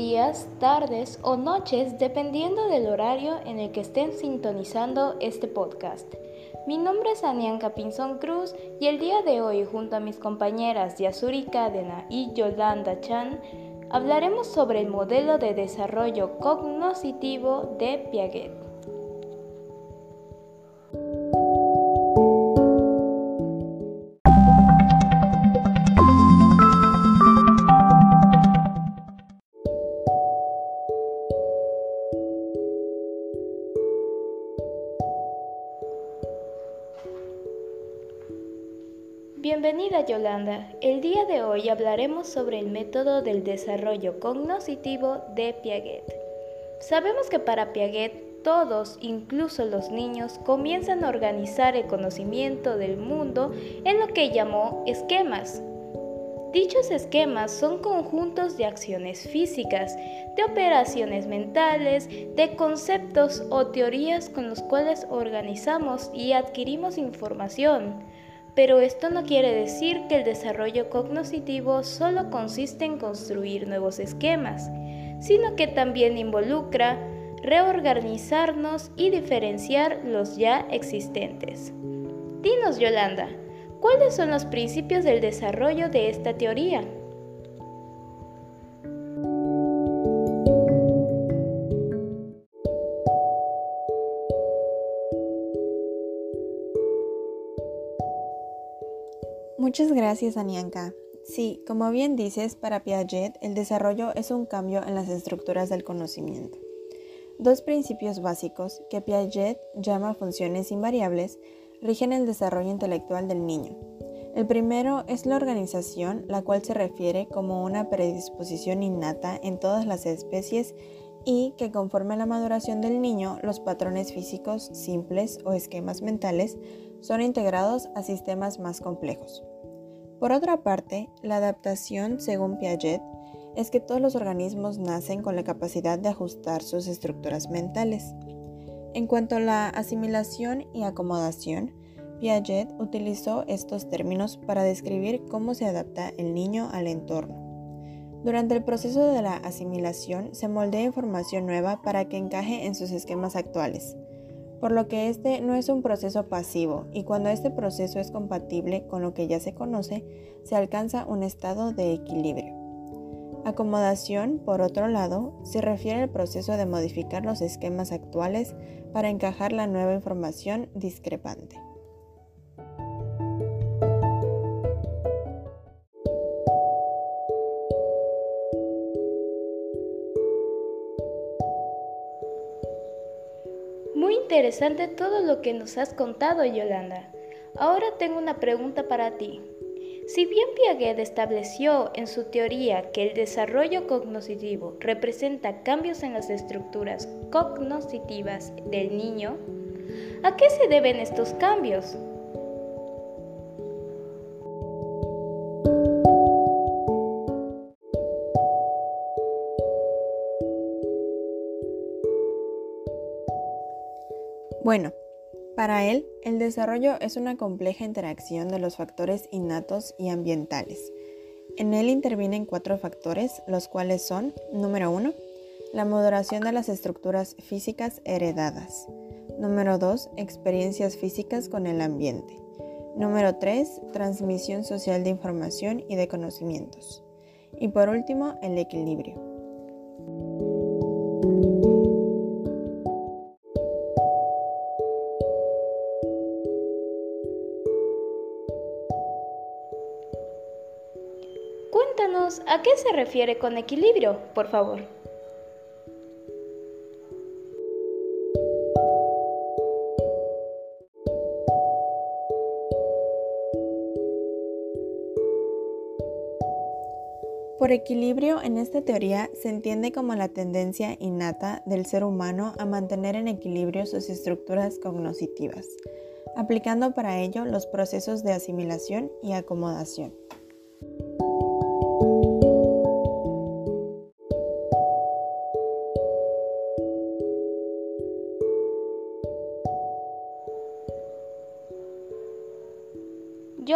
Días, tardes o noches, dependiendo del horario en el que estén sintonizando este podcast. Mi nombre es Anianca Pinzón Cruz y el día de hoy, junto a mis compañeras Yasuri Cadena y Yolanda Chan, hablaremos sobre el modelo de desarrollo cognoscitivo de Piaget. El día de hoy hablaremos sobre el método del desarrollo cognoscitivo de Piaget. Sabemos que para Piaget todos, incluso los niños, comienzan a organizar el conocimiento del mundo en lo que llamó esquemas. Dichos esquemas son conjuntos de acciones físicas, de operaciones mentales, de conceptos o teorías con los cuales organizamos y adquirimos información. Pero esto no quiere decir que el desarrollo cognoscitivo solo consiste en construir nuevos esquemas, sino que también involucra reorganizarnos y diferenciar los ya existentes. Dinos, Yolanda, ¿cuáles son los principios del desarrollo de esta teoría? Muchas gracias, Anianka. Sí, como bien dices, para Piaget el desarrollo es un cambio en las estructuras del conocimiento. Dos principios básicos que Piaget llama funciones invariables rigen el desarrollo intelectual del niño. El primero es la organización, la cual se refiere como una predisposición innata en todas las especies y que conforme a la maduración del niño, los patrones físicos simples o esquemas mentales son integrados a sistemas más complejos. Por otra parte, la adaptación, según Piaget, es que todos los organismos nacen con la capacidad de ajustar sus estructuras mentales. En cuanto a la asimilación y acomodación, Piaget utilizó estos términos para describir cómo se adapta el niño al entorno. Durante el proceso de la asimilación se moldea información nueva para que encaje en sus esquemas actuales por lo que este no es un proceso pasivo y cuando este proceso es compatible con lo que ya se conoce, se alcanza un estado de equilibrio. Acomodación, por otro lado, se refiere al proceso de modificar los esquemas actuales para encajar la nueva información discrepante. Interesante todo lo que nos has contado, Yolanda. Ahora tengo una pregunta para ti. Si bien Piaget estableció en su teoría que el desarrollo cognoscitivo representa cambios en las estructuras cognoscitivas del niño, ¿a qué se deben estos cambios? Bueno, para él, el desarrollo es una compleja interacción de los factores innatos y ambientales. En él intervienen cuatro factores, los cuales son, número uno, la moderación de las estructuras físicas heredadas. Número 2. Experiencias físicas con el ambiente. Número 3. Transmisión social de información y de conocimientos. Y por último, el equilibrio. A qué se refiere con equilibrio, por favor. Por equilibrio, en esta teoría se entiende como la tendencia innata del ser humano a mantener en equilibrio sus estructuras cognoscitivas, aplicando para ello los procesos de asimilación y acomodación.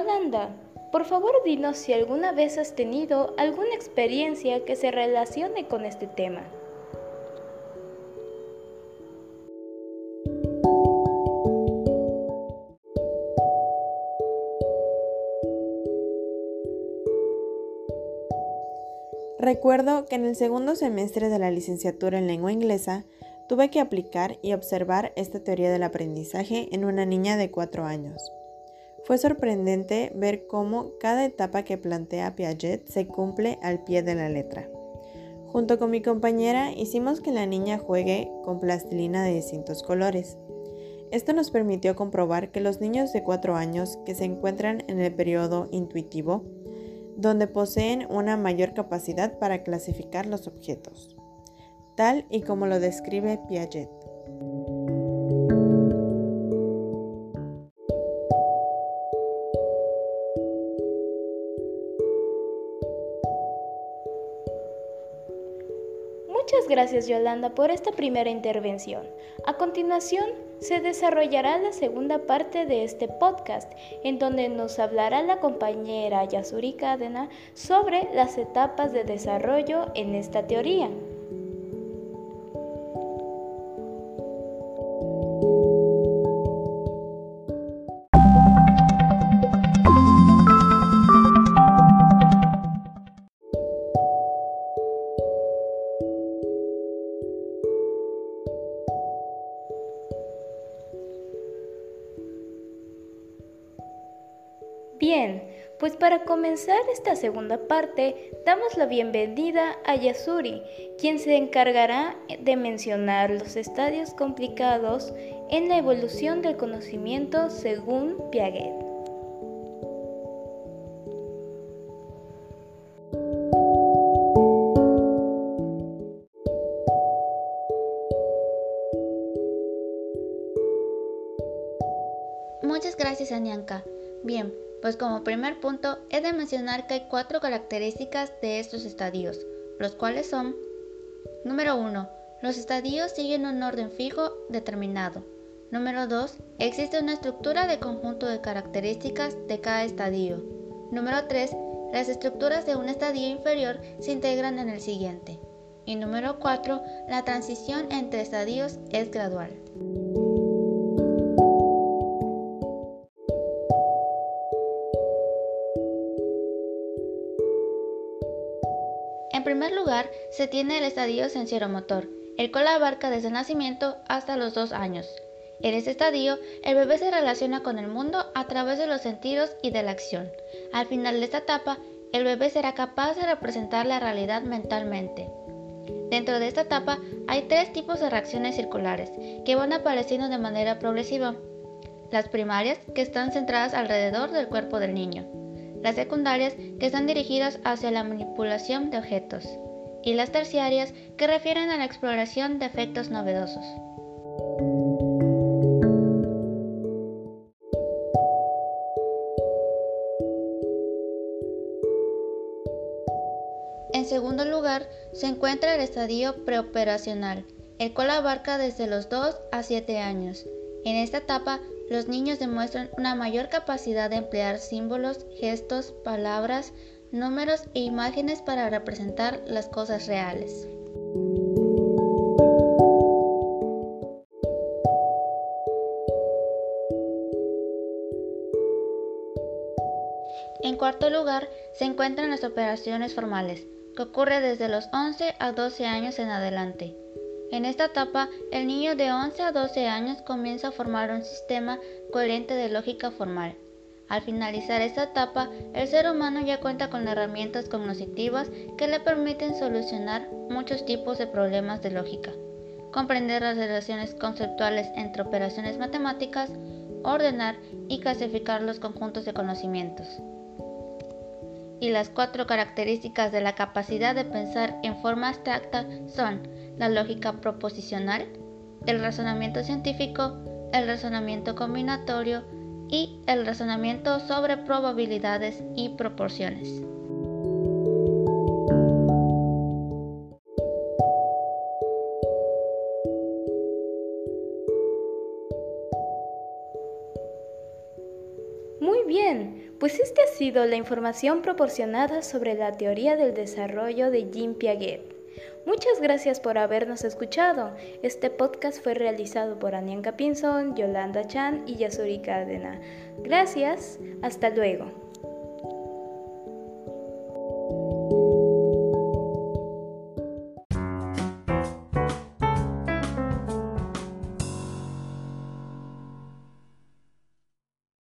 Yolanda, Por favor, dinos si alguna vez has tenido alguna experiencia que se relacione con este tema. Recuerdo que en el segundo semestre de la licenciatura en lengua inglesa tuve que aplicar y observar esta teoría del aprendizaje en una niña de 4 años. Fue sorprendente ver cómo cada etapa que plantea Piaget se cumple al pie de la letra. Junto con mi compañera hicimos que la niña juegue con plastilina de distintos colores. Esto nos permitió comprobar que los niños de 4 años que se encuentran en el periodo intuitivo donde poseen una mayor capacidad para clasificar los objetos, tal y como lo describe Piaget. Gracias Yolanda por esta primera intervención. A continuación, se desarrollará la segunda parte de este podcast, en donde nos hablará la compañera Yasuri Cadena sobre las etapas de desarrollo en esta teoría. Comenzar esta segunda parte, damos la bienvenida a Yasuri, quien se encargará de mencionar los estadios complicados en la evolución del conocimiento según Piaget. Muchas gracias, Anianka. Bien, pues como primer punto he de mencionar que hay cuatro características de estos estadios, los cuales son Número 1. Los estadios siguen un orden fijo determinado. Número 2. Existe una estructura de conjunto de características de cada estadio. Número 3. Las estructuras de un estadio inferior se integran en el siguiente. Y número 4. La transición entre estadios es gradual. En primer lugar, se tiene el estadio sensoromotor, el cual abarca desde el nacimiento hasta los dos años. En este estadio, el bebé se relaciona con el mundo a través de los sentidos y de la acción. Al final de esta etapa, el bebé será capaz de representar la realidad mentalmente. Dentro de esta etapa hay tres tipos de reacciones circulares que van apareciendo de manera progresiva. Las primarias, que están centradas alrededor del cuerpo del niño las secundarias que están dirigidas hacia la manipulación de objetos y las terciarias que refieren a la exploración de efectos novedosos. En segundo lugar, se encuentra el estadio preoperacional, el cual abarca desde los 2 a 7 años. En esta etapa los niños demuestran una mayor capacidad de emplear símbolos, gestos, palabras, números e imágenes para representar las cosas reales. En cuarto lugar, se encuentran las operaciones formales, que ocurre desde los 11 a 12 años en adelante. En esta etapa, el niño de 11 a 12 años comienza a formar un sistema coherente de lógica formal. Al finalizar esta etapa, el ser humano ya cuenta con herramientas cognitivas que le permiten solucionar muchos tipos de problemas de lógica, comprender las relaciones conceptuales entre operaciones matemáticas, ordenar y clasificar los conjuntos de conocimientos. Y las cuatro características de la capacidad de pensar en forma abstracta son la lógica proposicional, el razonamiento científico, el razonamiento combinatorio y el razonamiento sobre probabilidades y proporciones. Muy bien, pues esta ha sido la información proporcionada sobre la teoría del desarrollo de Jean Piaget. Muchas gracias por habernos escuchado. Este podcast fue realizado por Anianka Pinson, Yolanda Chan y Yasuri Cadena. Gracias, hasta luego.